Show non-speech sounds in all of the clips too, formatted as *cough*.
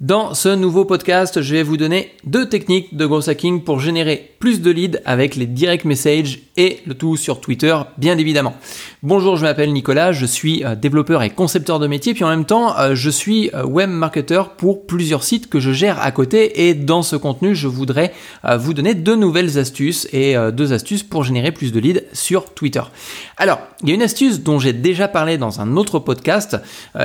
Dans ce nouveau podcast, je vais vous donner deux techniques de gros hacking pour générer plus de leads avec les direct messages et le tout sur Twitter, bien évidemment. Bonjour, je m'appelle Nicolas, je suis euh, développeur et concepteur de métier, puis en même temps, euh, je suis euh, web marketer pour plusieurs sites que je gère à côté et dans ce contenu, je voudrais vous donner deux nouvelles astuces et deux astuces pour générer plus de leads sur Twitter. Alors, il y a une astuce dont j'ai déjà parlé dans un autre podcast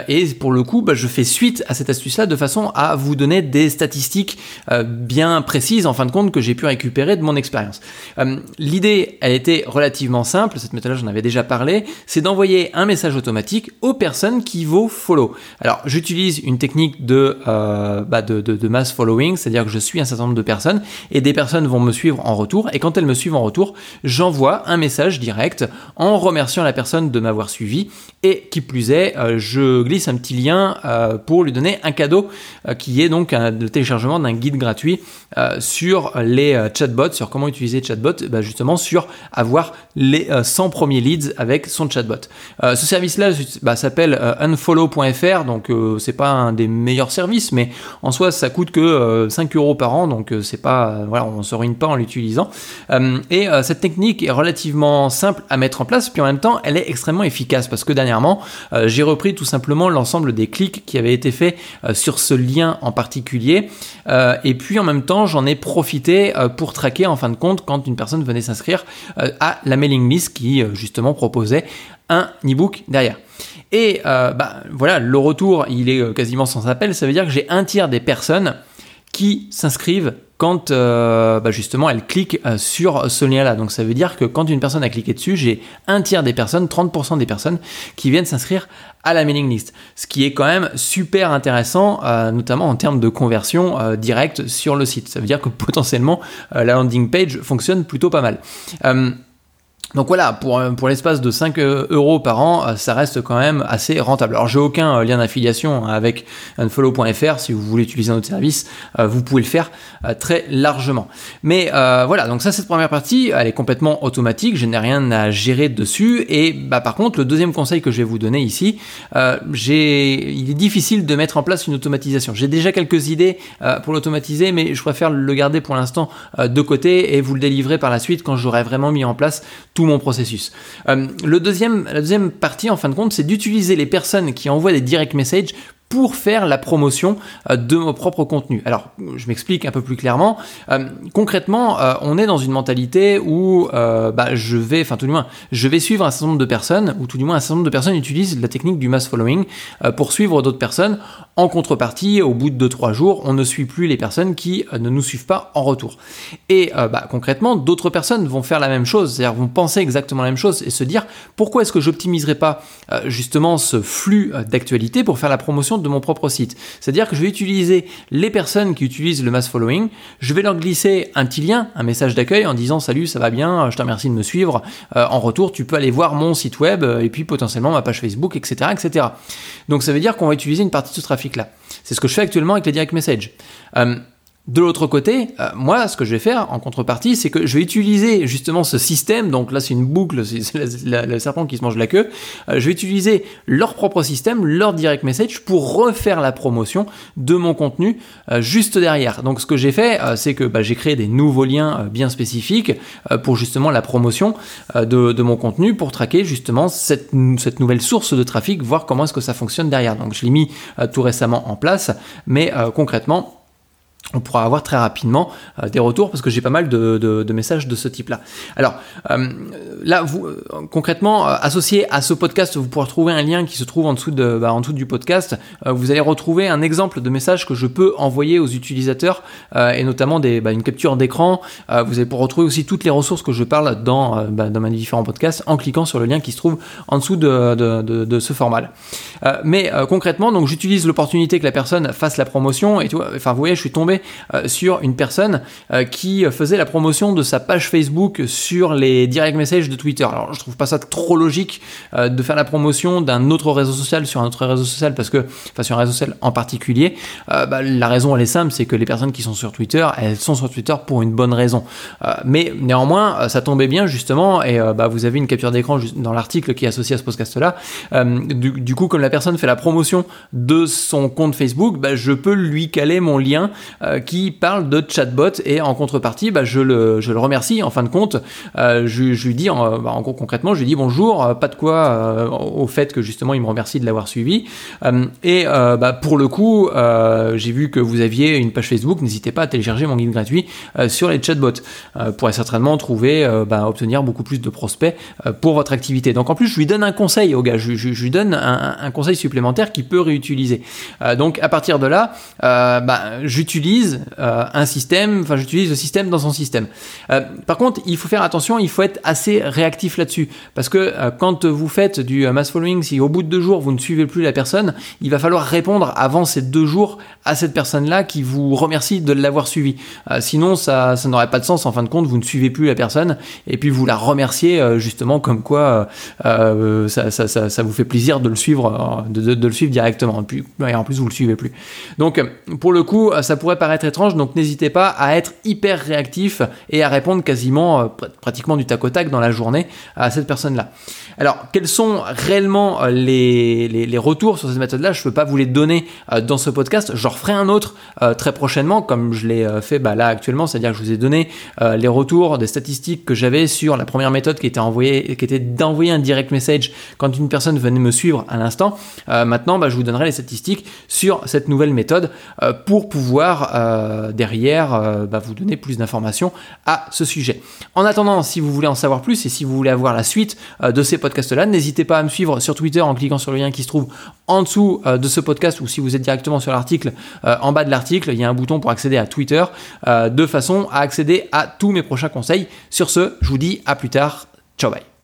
et pour le coup, bah, je fais suite à cette astuce-là de façon à vous donner des statistiques euh, bien précises en fin de compte que j'ai pu récupérer de mon expérience. Euh, l'idée, elle était relativement simple, cette méthode-là j'en avais déjà parlé, c'est d'envoyer un message automatique aux personnes qui vont follow. Alors j'utilise une technique euh, bah de, de, de, mass following, c'est-à-dire que je suis un certain nombre de personnes et des personnes vont me suivre en retour et quand elles me suivent en retour, j'envoie un message direct en remerciant la personne de m'avoir suivi et qui plus est, je glisse un petit lien pour lui donner un cadeau qui est donc le téléchargement d'un guide gratuit euh, sur les euh, chatbots, sur comment utiliser chatbot, bah justement sur avoir les 100 euh, premiers leads avec son chatbot. ce service-là bah, s'appelle unfollow.fr, donc c'est pas un des meilleurs services, mais en soi ça coûte que 5 euros par an, donc c'est pas, voilà, on se ruine pas en l'utilisant. et cette technique est relativement simple à mettre en place, puis en même temps elle est extrêmement efficace parce que dernièrement j'ai repris tout simplement l'ensemble des clics qui avaient été faits sur ce lien en particulier. Euh, et puis en même temps, j'en ai profité euh, pour traquer en fin de compte quand une personne venait s'inscrire euh, à la mailing list qui justement proposait un e-book derrière. Et bah, voilà, le retour, il est quasiment sans appel. Ça veut dire que j'ai un tiers des personnes qui s'inscrivent quand euh, bah, justement elle clique euh, sur ce lien-là. Donc ça veut dire que quand une personne a cliqué dessus, j'ai un tiers des personnes, 30% des personnes qui viennent s'inscrire à la mailing list. Ce qui est quand même super intéressant, euh, notamment en termes de conversion directe sur le site. Ça veut dire que *laughs* potentiellement la landing page fonctionne plutôt pas mal. Donc voilà, pour, pour l'espace de 5 euh, euros par an, euh, ça reste quand même assez rentable. Alors j'ai aucun euh, lien d'affiliation avec unfollow.fr, si vous voulez utiliser notre service, vous pouvez le faire très largement. Mais voilà, donc ça cette première partie, elle est complètement automatique, je n'ai rien à gérer dessus. Et bah, par contre, le deuxième conseil que je vais vous donner ici, j'ai, il est difficile de mettre en place une automatisation. J'ai déjà quelques idées pour l'automatiser, mais je préfère le garder pour l'instant de côté et vous le délivrer par la suite quand j'aurai vraiment mis en place tout mon processus. Euh, la deuxième partie, en fin de compte, c'est d'utiliser les personnes qui envoient des direct messages pour faire la promotion euh, de mon propre contenu. Alors, je m'explique un peu plus clairement. Euh, concrètement, euh, on est dans une mentalité où bah, je vais, enfin tout du moins, je vais suivre un certain nombre de personnes, ou tout du moins un certain nombre de personnes utilisent la technique du mass following pour suivre d'autres personnes. En contrepartie, au bout de 2-3 jours, on ne suit plus les personnes qui ne nous suivent pas en retour. Et bah, concrètement, d'autres personnes vont faire la même chose, c'est-à-dire vont penser exactement la même chose et se dire pourquoi est-ce que j'optimiserai pas justement ce flux d'actualité pour faire la promotion de mon propre site. C'est-à-dire que je vais utiliser les personnes qui utilisent le mass following, je vais leur glisser un petit lien, un message d'accueil en disant salut, ça va bien, je te remercie de me suivre. Euh, en retour, tu peux aller voir mon site web euh, et puis potentiellement ma page Facebook, etc., etc. Donc ça veut dire qu'on va utiliser une partie de ce trafic-là. C'est ce que je fais actuellement avec les direct messages. Euh, de l'autre côté, euh, moi, ce que je vais faire en contrepartie, c'est que je vais utiliser justement ce système. Donc là, c'est une boucle, *laughs* c'est le serpent qui se mange la queue. Euh, je vais utiliser leur propre système, leur direct message, pour refaire la promotion de mon contenu euh, juste derrière. Donc, ce que j'ai fait, c'est que bah, j'ai créé des nouveaux liens bien spécifiques pour justement la promotion de, mon contenu, pour traquer justement cette, cette nouvelle source de trafic, voir comment est-ce que ça fonctionne derrière. Donc, je l'ai mis tout récemment en place, mais concrètement on pourra avoir très rapidement euh, des retours parce que j'ai pas mal de, messages de ce type-là. Alors euh, là, vous euh, concrètement associé à ce podcast, vous pourrez trouver un lien qui se trouve en dessous de, bah, du podcast. vous allez retrouver un exemple de message que je peux envoyer aux utilisateurs et notamment bah, une capture d'écran. vous allez pouvoir retrouver aussi toutes les ressources que je parle dans, bah, dans mes différents podcasts en cliquant sur le lien qui se trouve en dessous de, ce format. mais concrètement, donc j'utilise l'opportunité que la personne fasse la promotion. Enfin, vous voyez, je suis tombé tombé sur une personne qui faisait la promotion de sa page Facebook sur les direct messages de Twitter. Alors je trouve pas ça trop logique de faire la promotion d'un autre réseau social sur un autre réseau social parce que, enfin sur un réseau social en particulier, bah, la raison elle est simple, c'est que les personnes qui sont sur Twitter, elles sont sur Twitter pour une bonne raison. mais néanmoins, ça tombait bien justement et bah, vous avez une capture d'écran dans l'article qui est associé à ce podcast-là. du, coup, comme la personne fait la promotion de son compte Facebook, bah, je peux lui caler mon lien euh, qui parle de chatbot et en contrepartie, bah, je, le, je, le, remercie. En fin de compte, euh, je, lui dis, en, bah, concrètement, je lui dis bonjour, euh, pas de quoi au fait que justement il me remercie de l'avoir suivi. et bah, pour le coup, j'ai vu que vous aviez une page Facebook, n'hésitez pas à télécharger mon guide gratuit sur les chatbots. Pourrez certainement trouver, bah, obtenir beaucoup plus de prospects pour votre activité. Donc en plus, je lui donne un conseil au gars, je, lui donne un, conseil supplémentaire qu'il peut réutiliser. Donc à partir de là, bah, j'utilise euh, un système, enfin j'utilise le système dans son système. par contre, il faut faire attention, il faut être assez réactif là-dessus, parce que quand vous faites du mass following, si au bout de deux jours vous ne suivez plus la personne, il va falloir répondre avant ces deux jours à cette personne-là qui vous remercie de l'avoir suivi. sinon, ça, n'aurait pas de sens. En fin de compte, vous ne suivez plus la personne et puis vous la remerciez justement comme quoi ça, vous fait plaisir de le suivre, de, le suivre directement. Et, puis, en plus, vous le suivez plus. Donc, pour le coup, ça pourrait paraître étrange. Donc, n'hésitez pas à être hyper réactif et à répondre quasiment, euh, pratiquement du tac au tac dans la journée à cette personne-là. Alors, quels sont réellement euh, les, les, retours sur cette méthode-là Je ne peux pas vous les donner euh, dans ce podcast. J'en referai un autre très prochainement, comme je l'ai fait bah, là actuellement. C'est-à-dire que je vous ai donné les retours des statistiques que j'avais sur la première méthode qui était, envoyée, qui était d'envoyer un direct message quand une personne venait me suivre à l'instant. maintenant, bah, je vous donnerai les statistiques sur cette nouvelle méthode pour pouvoir euh, derrière euh, bah, vous donner plus d'informations à ce sujet. En attendant, si vous voulez en savoir plus et si vous voulez avoir la suite de ces podcasts-là, n'hésitez pas à me suivre sur Twitter en cliquant sur le lien qui se trouve en dessous de ce podcast ou si vous êtes directement sur l'article, en bas de l'article, il y a un bouton pour accéder à Twitter de façon à accéder à tous mes prochains conseils. Sur ce, je vous dis à plus tard. Ciao bye.